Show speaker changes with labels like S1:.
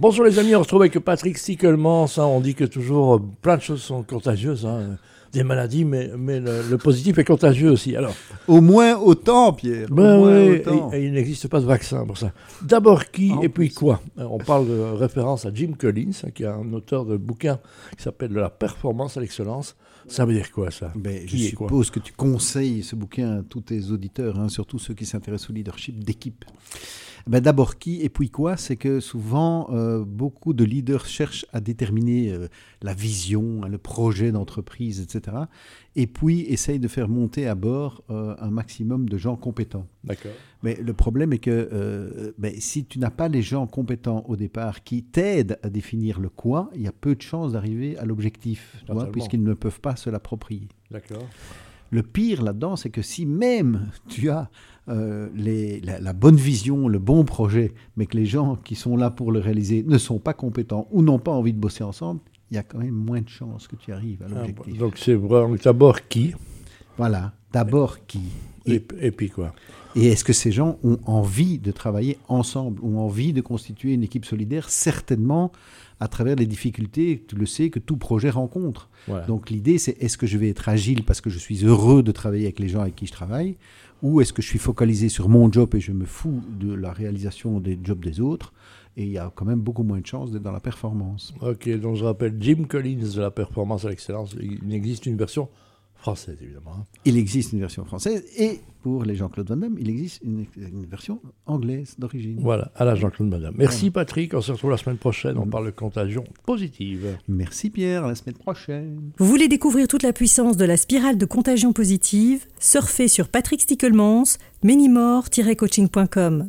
S1: Bonjour les amis, on se retrouve avec Patrick Stickelmans. Hein, on dit que toujours euh, plein de choses sont contagieuses, hein, des maladies, mais, mais le, positif est contagieux aussi. Alors,
S2: au moins autant, Pierre.
S1: Ben oui, Et, il n'existe pas de vaccin pour ça. D'abord qui et puis quoi? Euh, On parle de référence à Jim Collins, hein, qui est un auteur de bouquin qui s'appelle De la performance à l'excellence. Ça veut dire quoi ça?
S2: Ben, Je suppose que tu conseilles ce bouquin à tous tes auditeurs, surtout ceux qui s'intéressent au leadership d'équipe. Ben D'abord qui et puis quoi? C'est que souvent, euh, beaucoup de leaders cherchent à déterminer euh, la vision, le projet d'entreprise, etc. Et puis essayent de faire monter à bord euh, un maximum de gens compétents.
S1: D'accord.
S2: Mais le problème est que ben, si tu n'as pas les gens compétents au départ qui t'aident à définir le quoi, il y a peu de chances d'arriver à l'objectif, puisqu'ils ne peuvent pas se l'approprier.
S1: D'accord.
S2: Le pire là-dedans, c'est que si même tu as euh, la, bonne vision, le bon projet, mais que les gens qui sont là pour le réaliser ne sont pas compétents ou n'ont pas envie de bosser ensemble, il y a quand même moins de chances que tu arrives à ah, l'objectif.
S1: donc c'est vraiment d'abord qui?
S2: Voilà, d'abord qui?
S1: Et, et, puis quoi?
S2: Et est-ce que ces gens ont envie de travailler ensemble, ont envie de constituer une équipe solidaire? Certainement à travers les difficultés, tu le sais, que tout projet rencontre. Donc l'idée, c'est est-ce que je vais être agile parce que je suis heureux de travailler avec les gens avec qui je travaille, ou est-ce que je suis focalisé sur mon job et je me fous de la réalisation des jobs des autres et il y a quand même beaucoup moins de chances d'être dans la performance.
S1: Ok, donc je rappelle Jim Collins de la performance à l'excellence. Il existe une version française, évidemment.
S2: Il existe une version française et pour les Jean-Claude Van Damme, il existe une, version anglaise d'origine.
S1: Voilà, à la Jean-Claude Van Damme. Merci Patrick, on se retrouve la semaine prochaine, on parle de contagion positive.
S2: Merci Pierre, à la semaine prochaine.
S3: Vous voulez découvrir toute la puissance de la spirale de contagion positive? Surfez sur Patrick Stickelmans, menimore-coaching.com.